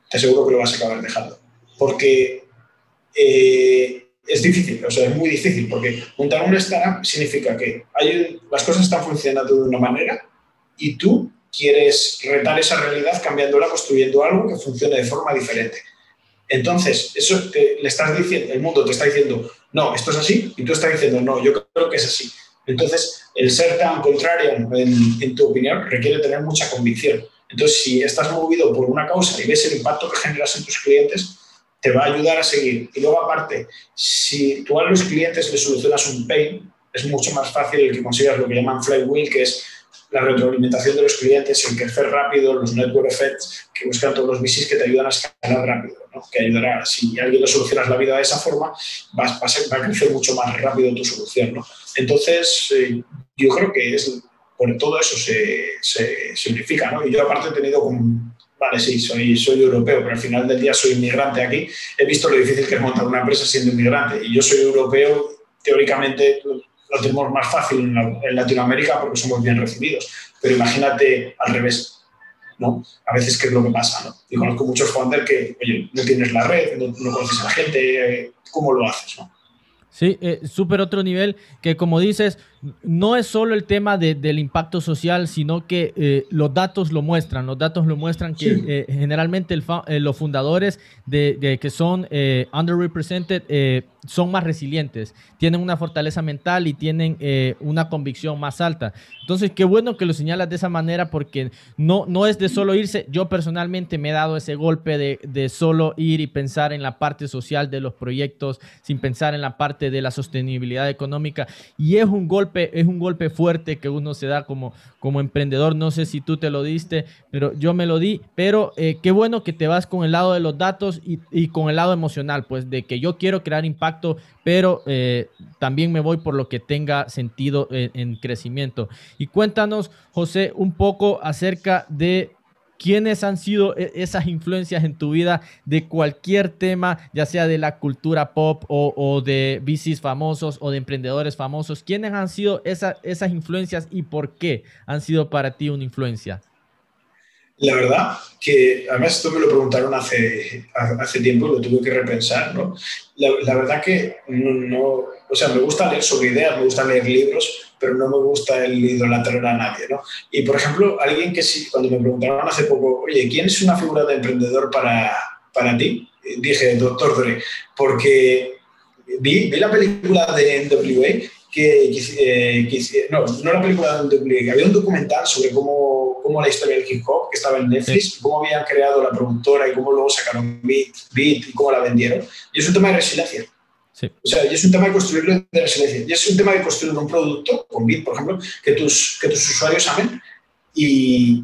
te aseguro que lo vas a acabar dejando. Porque eh, es difícil, o sea, es muy difícil, porque montar una startup significa que hay, las cosas están funcionando de una manera y tú quieres retar esa realidad cambiándola, construyendo algo que funcione de forma diferente. Entonces, eso te, le estás diciendo, el mundo te está diciendo, no, esto es así, y tú estás diciendo, no, yo creo que es así. Entonces, el ser tan contrario en, tu opinión requiere tener mucha convicción. Entonces, si estás movido por una causa y ves el impacto que generas en tus clientes, te va a ayudar a seguir. Y luego, aparte, si tú a los clientes les solucionas un pain, es mucho más fácil el que consigas lo que llaman flywheel, que es la retroalimentación de los clientes, el crecer rápido, los network effects que buscan todos los VCs que te ayudan a escalar rápido, que ayudará, si alguien le solucionas la vida de esa forma, vas, vas va a crecer mucho más rápido tu solución. Entonces, eh, yo creo que es, por todo eso se, se. ¿no? Y yo aparte he tenido como, vale, sí, soy, soy europeo, pero al final del día soy inmigrante aquí, he visto lo difícil que es montar una empresa siendo inmigrante y yo soy europeo, teóricamente lo tenemos más fácil en, Latinoamérica porque somos bien recibidos. Pero imagínate al revés, ¿no? A veces, ¿qué es lo que pasa? ¿no? Y conozco muchos founders que, oye, no tienes la red, no, no conoces a la gente, ¿cómo lo haces? ¿no?
Sí, eh, súper otro nivel que como dices, no es solo el tema de, del impacto social, sino que eh, los datos lo muestran. Los datos lo muestran que sí. eh, generalmente el eh, los fundadores de, de, que son eh, underrepresented son más resilientes, tienen una fortaleza mental y tienen una convicción más alta. Entonces, qué bueno que lo señalas de esa manera porque no, no es de solo irse. Yo personalmente me he dado ese golpe de, de solo ir y pensar en la parte social de los proyectos sin pensar en la parte de la sostenibilidad económica. Y es un golpe, es un golpe fuerte que uno se da como, como emprendedor. No sé si tú te lo diste, pero yo me lo di. Pero eh, qué bueno que te vas con el lado de los datos y, y, con el lado emocional, pues de que yo quiero crear impacto, pero eh, también me voy por lo que tenga sentido en, en crecimiento. Y cuéntanos, José, un poco acerca de ¿Quiénes han sido e-, esas influencias en tu vida de cualquier tema, ya sea de la cultura pop o, de VCs famosos o de emprendedores famosos? ¿Quiénes han sido esa, esas influencias y por qué han sido para ti una influencia?
La verdad que, además esto me lo preguntaron hace, hace tiempo y lo tuve que repensar, ¿no? La, verdad que no, no, o sea, me gusta leer sobre ideas, me gusta leer libros, pero no me gusta el idolatrar a nadie, ¿no? Y, por ejemplo, alguien que sí, cuando me preguntaron hace poco, oye, ¿quién es una figura de emprendedor para, para ti? Dije, doctor Dre, porque vi, vi la película de NWA que, que, no, no la película de WA, había un documental sobre cómo, cómo la historia del hip hop que estaba en Netflix, cómo habían creado la productora y cómo luego sacaron Beat, Beat y cómo la vendieron. Y es un tema de resiliencia. Sí. O sea, y es un tema de construirlo de resiliencia. Y es un tema de construir un producto, con Beat, por ejemplo, que tus, que tus usuarios amen y,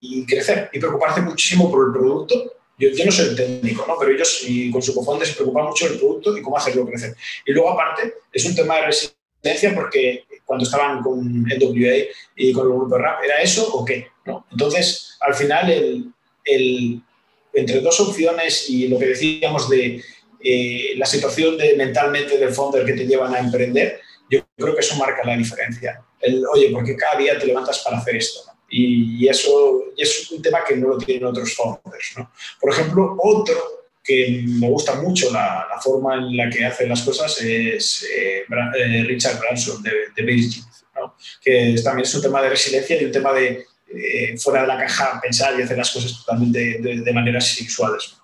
y crecer y preocuparse muchísimo por el producto yo, yo, no soy técnico, ¿no? pero ellos y con su cofonde se preocupan mucho del producto y cómo hacerlo crecer. Y luego, aparte, es un tema de resiliencia porque cuando estaban con NWA y con el grupo de rap, ¿era eso o qué? ¿no? Entonces, al final, el, el, entre dos opciones y lo que decíamos de eh, la situación de, mentalmente del founder que te llevan a emprender, yo creo que eso marca la diferencia. El, oye, porque cada día te levantas para hacer esto. Y, eso es un tema que no lo tienen otros founders. ¿no? Por ejemplo, otro que me gusta mucho la, forma en la que hacen las cosas es eh, eh, Richard Branson de, de Virgin, ¿no? que también es un tema de resiliencia y un tema de eh, fuera de la caja pensar y hacer las cosas totalmente de, de maneras sexuales.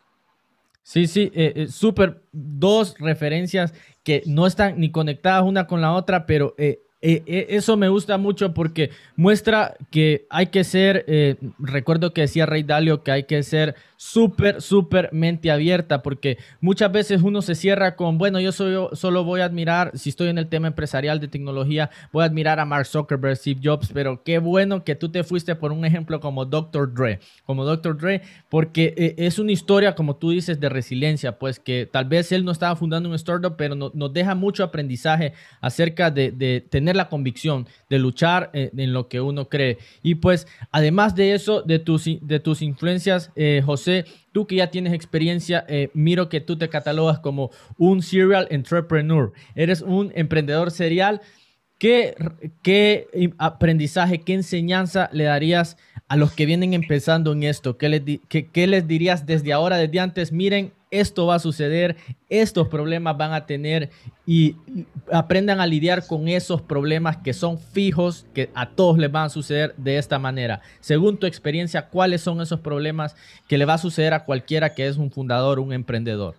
Sí, sí, súper. Dos referencias que no están ni conectadas una con la otra, pero eso me gusta mucho porque muestra que hay que ser, recuerdo que decía Rey Dalio, que hay que ser súper, súper mente abierta, porque muchas veces uno se cierra con, bueno, yo soy, solo voy a admirar, si estoy en el tema empresarial de tecnología, voy a admirar a Mark Zuckerberg, Steve Jobs, pero qué bueno que tú te fuiste por un ejemplo como Dr. Dre, como Dr. Dre, porque es una historia, como tú dices, de resiliencia, pues que tal vez él no estaba fundando un startup, pero nos deja mucho aprendizaje acerca de, de tener la convicción, de luchar eh, en, lo que uno cree. Y pues, además de eso, de tus, de tus influencias, eh, José, tú que ya tienes experiencia, eh, miro que tú te catalogas como un serial entrepreneur. Eres un emprendedor serial. ¿Qué, qué aprendizaje, qué enseñanza le darías a los que vienen empezando en esto? ¿Qué les, qué les dirías desde ahora, desde antes? Miren, esto va a suceder, estos problemas van a tener y aprendan a lidiar con esos problemas que son fijos, que a todos les van a suceder de esta manera. Según tu experiencia, ¿cuáles son esos problemas que le va a suceder a cualquiera que es un fundador, un emprendedor?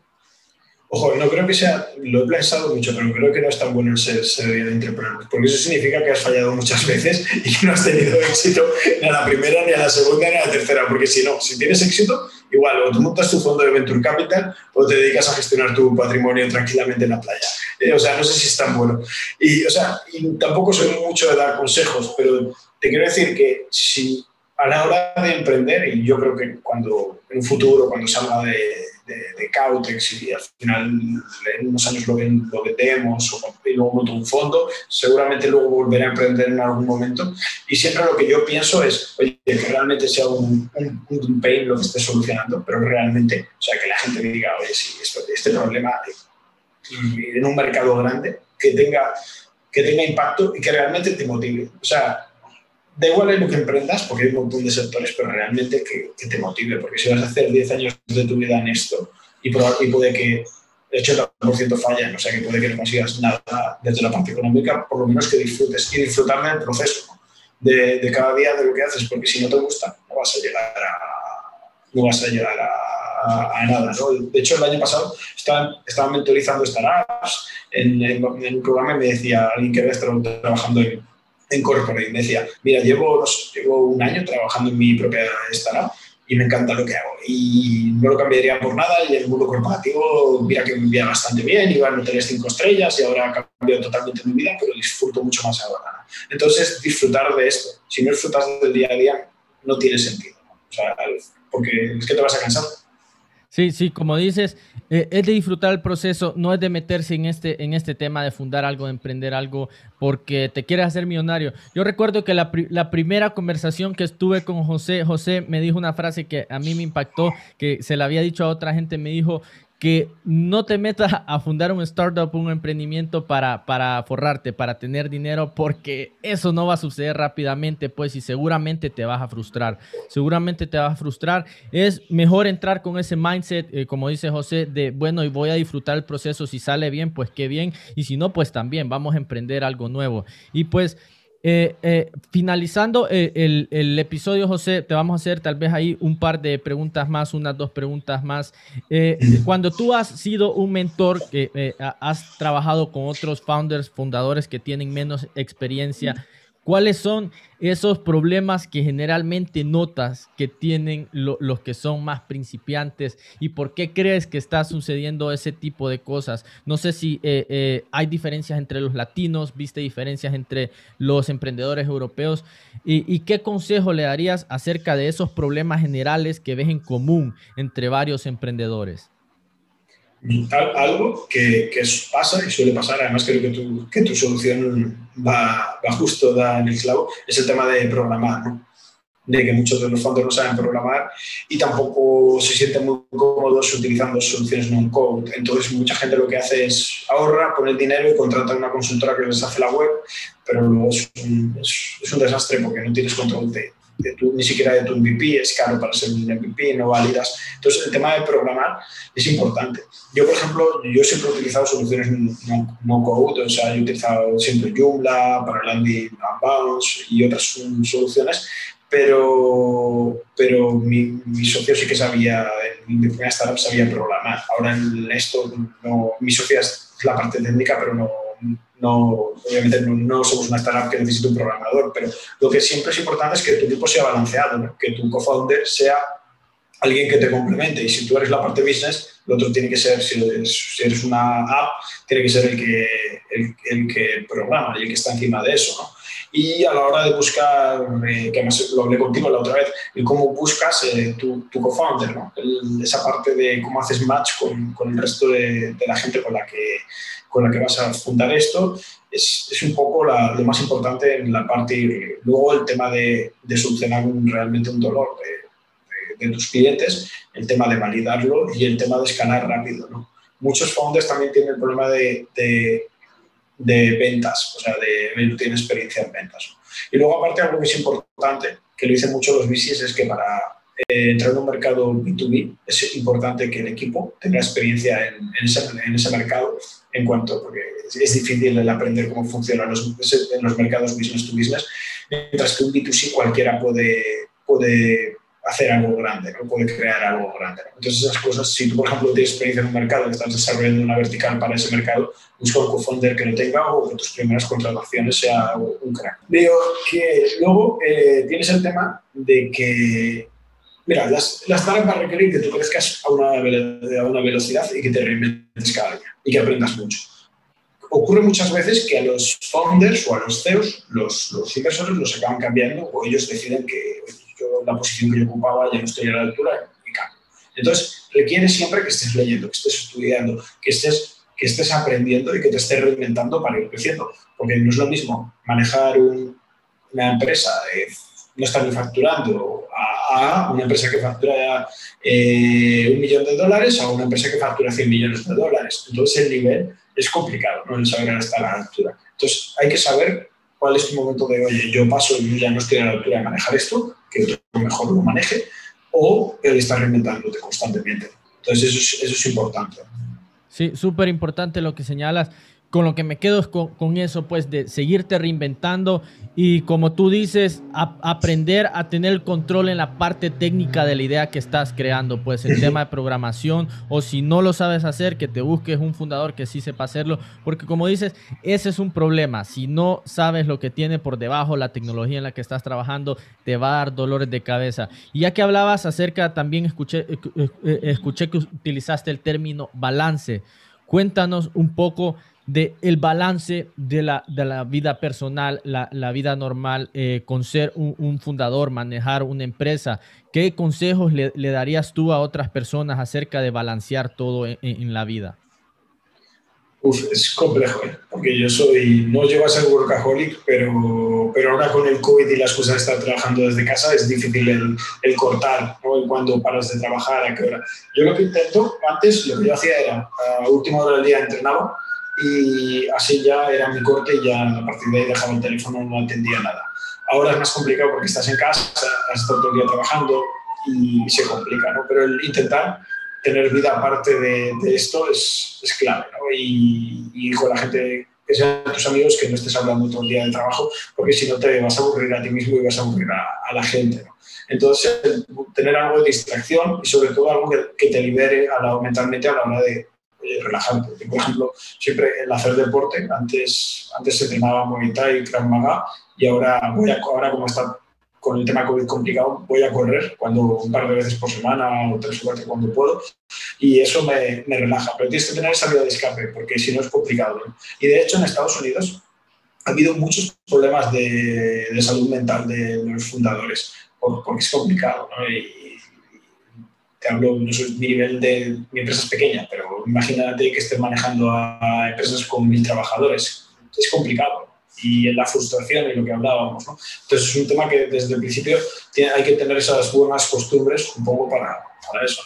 Ojo, no creo que sea, lo he pensado mucho, pero creo que no es tan bueno ser, ser de porque eso significa que has fallado muchas veces y que no has tenido éxito ni a la primera, ni a la segunda, ni a la tercera, porque si no, si tienes éxito, igual, o tú montas tu fondo de Venture Capital o te dedicas a gestionar tu patrimonio tranquilamente en la playa. Eh, o sea, no sé si es tan bueno. Y, o sea, y tampoco soy mucho de dar consejos, pero te quiero decir que si a la hora de emprender, y yo creo que cuando en un futuro, cuando salga de de, Cautex y al final en unos años lo, lo vendemos o, y luego monto un fondo, seguramente luego volveré a emprender en algún momento. Y siempre lo que yo pienso es, oye, que realmente sea un, un, pain lo que esté solucionando, pero realmente, o sea, que la gente diga, oye, sí, esto, este problema en un mercado grande, que tenga, que tenga impacto y que realmente te motive. O sea, da igual en lo que emprendas, porque hay un montón de sectores, pero realmente que, te motive, porque si vas a hacer 10 años de tu vida en esto y, puede que el 80% fallen, o sea que puede que no consigas nada desde la parte económica, por lo menos que disfrutes y disfrutar del proceso de, cada día de lo que haces, porque si no te gusta, no vas a llegar a, no vas a, llegar a, nada. De hecho, el año pasado estaban, estaban mentorizando startups en, un programa me decía alguien que había trabajando en en decía, mira, llevo, llevo un año trabajando en mi propia startup y me encanta lo que hago. Y no lo cambiaría por nada. Y el mundo corporativo, mira que me envía bastante bien, iba a tener cinco estrellas y ahora ha cambiado totalmente mi vida, pero disfruto mucho más ahora. Entonces, disfrutar de esto. Si no disfrutas del día a día, no tiene sentido. O sea, porque es que te vas a cansar.
Sí, sí, como dices, eh, es de disfrutar el proceso, no es de meterse en este, en este tema de fundar algo, de emprender algo, porque te quieres hacer millonario. Yo recuerdo que la, la, primera conversación que estuve con José, José me dijo una frase que a mí me impactó, que se la había dicho a otra gente, me dijo, que no te metas a fundar un startup, un emprendimiento para, para forrarte, para tener dinero, porque eso no va a suceder rápidamente, pues, y seguramente te vas a frustrar. Seguramente te vas a frustrar. Es mejor entrar con ese mindset, eh, como dice José, de, bueno, y voy a disfrutar el proceso. Si sale bien, pues qué bien. Y si no, pues también vamos a emprender algo nuevo. Y pues Eh, eh, finalizando eh, el, episodio, José, te vamos a hacer tal vez ahí un par de preguntas más, unas dos preguntas más. cuando tú has sido un mentor, que has trabajado con otros founders, fundadores que tienen menos experiencia, ¿Cuáles son esos problemas que generalmente notas que tienen los que son más principiantes y por qué crees que está sucediendo ese tipo de cosas? No sé si eh, eh, hay diferencias entre los latinos, viste diferencias entre los emprendedores europeos y, qué consejo le darías acerca de esos problemas generales que ves en común entre varios emprendedores
algo que, que, pasa y suele pasar, además creo que tu, que tu solución va, va justo da en el clavo, es el tema de programar, ¿no? de que muchos de los fondos no saben programar y tampoco se sienten muy cómodos utilizando soluciones non-code. Entonces, mucha gente lo que hace es ahorra, pone dinero y contrata una consultora que les hace la web, pero luego es un, es un desastre porque no tienes control de, ni siquiera de tu MVP, es caro para ser un MVP, no validas. Entonces, el tema de programar es importante. Yo, por ejemplo, yo siempre he utilizado soluciones no, code, o sea, he utilizado siempre Joomla para landing bounce y otras soluciones, pero, pero mi, mi, socio sí que sabía, en mi primera startup sabía programar. Ahora en esto, no, mi socio es la parte técnica, pero no no, obviamente no, somos una startup que necesite un programador, pero lo que siempre es importante es que tu equipo sea balanceado, que tu co-founder sea alguien que te complemente. Y si tú eres la parte business, lo otro tiene que ser, si eres, una app, tiene que ser el que, el, que programa y el que está encima de eso. ¿no? Y a la hora de buscar, eh, que además lo hablé contigo la otra vez, y cómo buscas eh, tu, tu co-founder, ¿no? esa parte de cómo haces match con, con el resto de, de, la gente con la que con la que vas a fundar esto, es, es un poco lo más importante en la parte. Luego el tema de, de solucionar realmente un dolor de, de, tus clientes, el tema de validarlo y el tema de escalar rápido. ¿no? Muchos founders también tienen el problema de, de ventas, o sea, de no tienen experiencia en ventas. Y luego aparte algo que es importante, que lo dicen mucho los VCs, es que para eh, entrar en un mercado B2B, es importante que el equipo tenga experiencia en, en, ese, en ese, mercado en cuanto, porque es, difícil el aprender cómo funcionan los, en los mercados business to business, mientras que un B2C cualquiera puede, puede hacer algo grande, ¿no? puede crear algo grande. Entonces esas cosas, si tú por ejemplo tienes experiencia en un mercado y estás desarrollando una vertical para ese mercado, busca un co-founder que lo tenga o que tus primeras contrataciones sea un crack. Digo que luego eh, tienes el tema de que Mira, las, las startups van a requerir que tú crezcas a una, a una velocidad y que te reinventes cada día y que aprendas mucho. Ocurre muchas veces que a los founders o a los CEOs, los, los inversores los acaban cambiando o ellos deciden que yo, la posición que yo ocupaba ya no estoy a la altura y cambio. Entonces, requiere siempre que estés leyendo, que estés estudiando, que estés, que estés aprendiendo y que te estés reinventando para ir creciendo. Porque no es lo mismo manejar una empresa de no estar facturando a, una empresa que factura eh, un millón de dólares a una empresa que factura 100 millones de dólares. Entonces el nivel es complicado, ¿no? El saber estar a la altura. Entonces hay que saber cuál es tu momento de, oye, yo paso y ya no estoy a la altura de manejar esto, que otro mejor lo maneje, o el estar reinventándote constantemente. Entonces eso es, eso es importante.
Sí, súper importante lo que señalas con lo que me quedo es con, eso, pues de seguirte reinventando y como tú dices, aprender a tener el control en la parte técnica de la idea que estás creando, pues el tema de programación o si no lo sabes hacer, que te busques un fundador que sí sepa hacerlo, porque como dices, ese es un problema, si no sabes lo que tiene por debajo la tecnología en la que estás trabajando, te va a dar dolores de cabeza. Y ya que hablabas acerca, también escuché, eh, eh, escuché que utilizaste el término balance. Cuéntanos un poco de el balance de la, de la vida personal, la, la vida normal, eh, con ser un, fundador, manejar una empresa. ¿Qué consejos le, le, darías tú a otras personas acerca de balancear todo en, en la vida?
Uf, es complejo, ¿eh? porque yo soy, no llego a ser workaholic, pero, pero ahora con el COVID y las cosas de estar trabajando desde casa es difícil el, el cortar, ¿no? cuando paras de trabajar, a qué hora. Yo lo que intento, antes lo que yo hacía era, a última hora del día entrenaba, y así ya era mi corte y ya a partir de ahí dejaba el teléfono, no atendía nada. Ahora es más complicado porque estás en casa, has estado todo el día trabajando y se complica, ¿no? Pero el intentar tener vida aparte de, de esto es, es clave, ¿no? Y, y, con la gente que sean tus amigos, que no estés hablando todo el día de trabajo, porque si no te vas a aburrir a ti mismo y vas a aburrir a, la gente. Entonces, tener algo de distracción y sobre todo algo que, te libere a la, mentalmente a la hora de relajarte. Por ejemplo, siempre el hacer deporte, antes, antes se entrenaba Muay Thai Krav Maga y ahora, voy a, ahora como está con el tema COVID complicado, voy a correr cuando un par de veces por semana o tres o cuatro cuando puedo y eso me, me relaja. Pero tienes que tener vía de escape porque si no es complicado. Y de hecho en Estados Unidos ha habido muchos problemas de, de salud mental de, los fundadores porque es complicado. ¿no? Y, te hablo, no soy, mi nivel de mi empresa es pequeña, pero imagínate que estés manejando a empresas con mil trabajadores. Es complicado y la frustración y lo que hablábamos. ¿no? Entonces es un tema que desde el principio hay que tener esas buenas costumbres un poco para, para eso,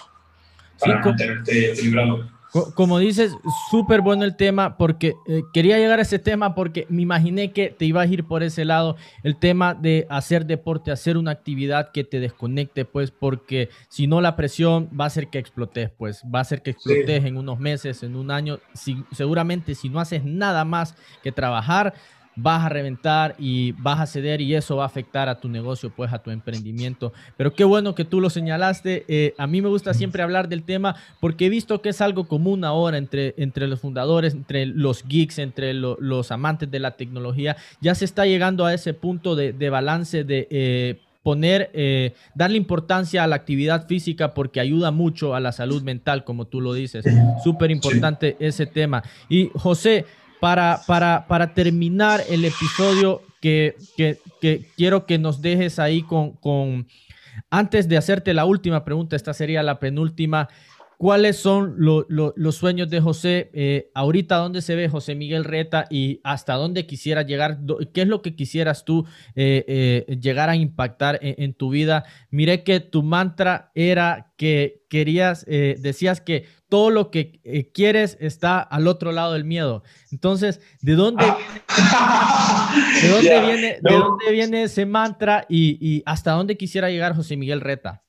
para mantenerte equilibrado.
Como dices, súper bueno el tema porque eh, quería llegar a ese tema porque me imaginé que te iba a ir por ese lado, el tema de hacer deporte, hacer una actividad que te desconecte, pues porque si no la presión va a hacer que explotes, pues va a hacer que explotes en unos meses, en un año, si, seguramente si no haces nada más que trabajar, vas a reventar y vas a ceder y eso va a afectar a tu negocio, pues a tu emprendimiento. Pero qué bueno que tú lo señalaste. Eh, a mí me gusta siempre hablar del tema porque he visto que es algo común ahora entre, entre los fundadores, entre los geeks, entre los amantes de la tecnología. Ya se está llegando a ese punto de, balance de... Eh, poner, eh, darle importancia a la actividad física porque ayuda mucho a la salud mental, como tú lo dices. Súper importante ese tema. Y José, para, para, para terminar el episodio, que, que, quiero que nos dejes ahí con, con, antes de hacerte la última pregunta, esta sería la penúltima. ¿Cuáles son los sueños de José? Eh, ahorita, ¿dónde se ve José Miguel Reta y hasta dónde quisiera llegar? ¿Qué es lo que quisieras tú eh, eh, llegar a impactar en, tu vida? Miré que tu mantra era que querías, decías que todo lo que quieres está al otro lado del miedo. Entonces, ¿de dónde, ¿de dónde, viene, ¿de dónde viene ese mantra y, y, hasta dónde quisiera llegar José Miguel Reta?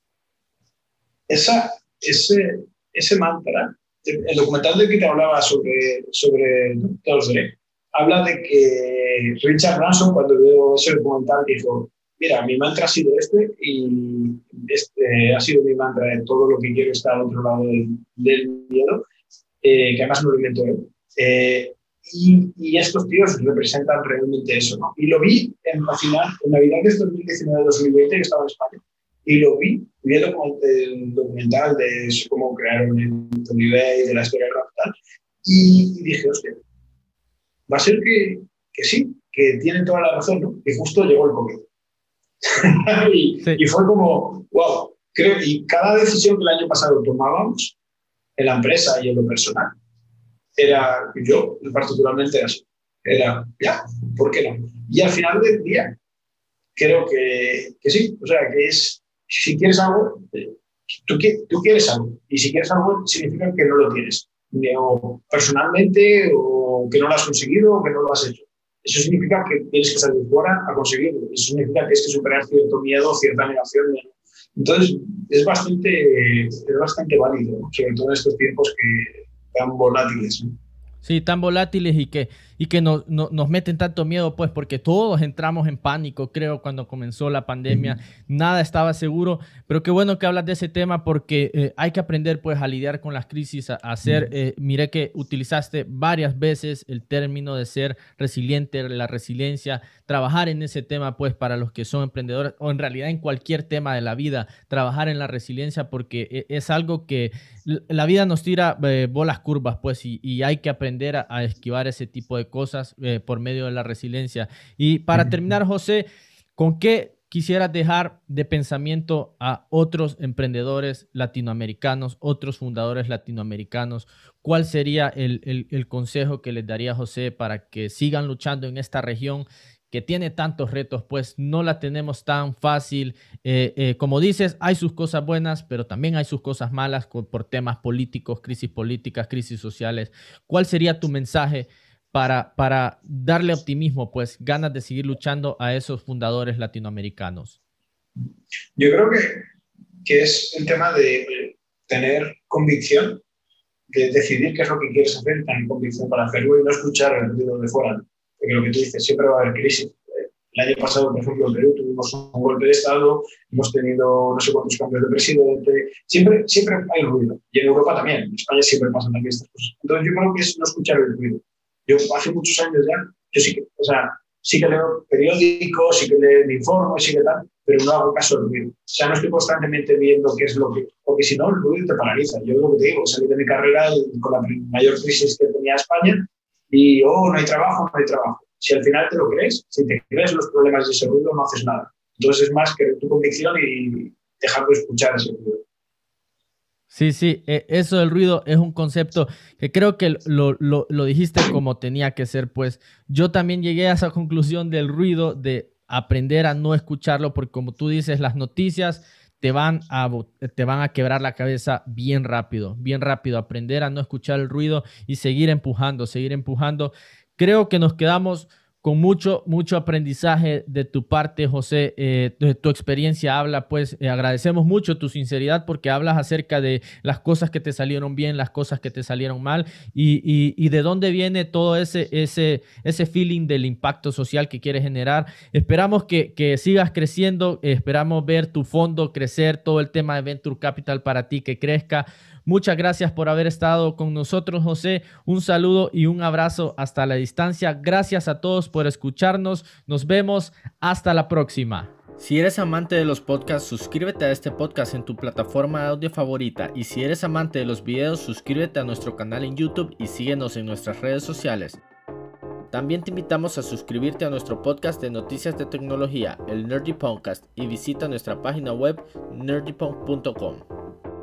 Esa, ese, ese mantra, el documental de que te hablaba sobre, sobre Dre, habla de que Richard Branson, cuando vio ese documental, dijo, mira, mi mantra ha sido este y este ha sido mi mantra de todo lo que quiero estar al otro lado del, miedo, eh, que además no lo inventó él. Eh, y, y, estos tíos representan realmente eso, ¿no? Y lo vi en, al final, en Navidad de 2019-2020, que estaba en España, y lo vi viendo como el documental de cómo crearon el eBay, de la historia del tal, y, dije, hostia, va a ser que, que, sí, que tienen toda la razón, ¿no? Y justo llegó el COVID. y, y, fue como, wow, creo, y cada decisión que el año pasado tomábamos en la empresa y en lo personal, era, yo particularmente era así, era, ya, ¿por qué no? Y al final del día, creo que, que sí, o sea, que es si quieres algo, eh, tú, quieres algo. Y si quieres algo, significa que no lo tienes. O personalmente, o que no lo has conseguido, o que no lo has hecho. Eso significa que tienes que salir fuera a conseguirlo. Eso significa que tienes que superar cierto miedo, cierta negación. Entonces, es bastante, es bastante válido, sobre todo en estos tiempos que tan volátiles.
Sí, tan volátiles y que y que nos, nos meten tanto miedo, pues porque todos entramos en pánico, creo, cuando comenzó la pandemia, nada estaba seguro, pero qué bueno que hablas de ese tema porque eh, hay que aprender pues a lidiar con las crisis, a, hacer, eh, miré que utilizaste varias veces el término de ser resiliente, la resiliencia, trabajar en ese tema pues para los que son emprendedores o en realidad en cualquier tema de la vida, trabajar en la resiliencia porque e, es algo que la vida nos tira eh, bolas curvas pues y, y hay que aprender a, a esquivar ese tipo de cosas eh, por medio de la resiliencia. Y para terminar, José, ¿con qué quisieras dejar de pensamiento a otros emprendedores latinoamericanos, otros fundadores latinoamericanos? ¿Cuál sería el, el, consejo que les daría José para que sigan luchando en esta región que tiene tantos retos, pues no la tenemos tan fácil. Eh, eh, como dices, hay sus cosas buenas, pero también hay sus cosas malas por temas políticos, crisis políticas, crisis sociales. ¿Cuál sería tu mensaje para, darle optimismo, pues ganas de seguir luchando a esos fundadores latinoamericanos?
Yo creo que, que es el tema de tener convicción de decidir qué es lo que quieres hacer tener convicción para hacerlo y no escuchar el ruido de fuera. Porque lo que tú dices, siempre va a haber crisis. El año pasado, por ejemplo, en Perú tuvimos un golpe de Estado, hemos tenido no sé cuántos cambios de presidente, siempre, siempre hay ruido. Y en Europa también, en España siempre pasan también estas cosas. Entonces yo creo que es no escuchar el ruido. Yo hace muchos años ya, yo sí que, o sea, sí que leo periódicos, sí que leo, me informo, sí que tal, pero no hago caso del ruido. O sea, no estoy constantemente viendo qué es lo que... Porque si no, el ruido te paraliza. Yo lo que te digo, salí de mi carrera con la mayor crisis que tenía España y, oh, no hay trabajo, no hay trabajo. Si al final te lo crees, si te crees los problemas de ese ruido, no haces nada. Entonces es más que tu convicción y dejando de escuchar ese ruido.
Sí, sí, e, eso del ruido es un concepto que creo que lo, lo, lo, dijiste como tenía que ser, pues yo también llegué a esa conclusión del ruido, de aprender a no escucharlo, porque como tú dices, las noticias te van a, te van a quebrar la cabeza bien rápido, bien rápido, aprender a no escuchar el ruido y seguir empujando, seguir empujando. Creo que nos quedamos con mucho, mucho aprendizaje de tu parte, José. Eh, tu experiencia habla, pues eh, agradecemos mucho tu sinceridad porque hablas acerca de las cosas que te salieron bien, las cosas que te salieron mal y, de dónde viene todo ese, ese, ese feeling del impacto social que quieres generar. Esperamos que sigas creciendo, esperamos ver tu fondo crecer, todo el tema de Venture Capital para ti que crezca. Muchas gracias por haber estado con nosotros, José. Un saludo y un abrazo hasta la distancia. Gracias a todos por escucharnos. Nos vemos. Hasta la próxima. Si eres amante de los podcasts, suscríbete a este podcast en tu plataforma de audio favorita. Y si eres amante de los videos, suscríbete a nuestro canal en YouTube y síguenos en nuestras redes sociales. También te invitamos a suscribirte a nuestro podcast de noticias de tecnología, el Nerdy Podcast, y visita nuestra página web nerdypunk.com.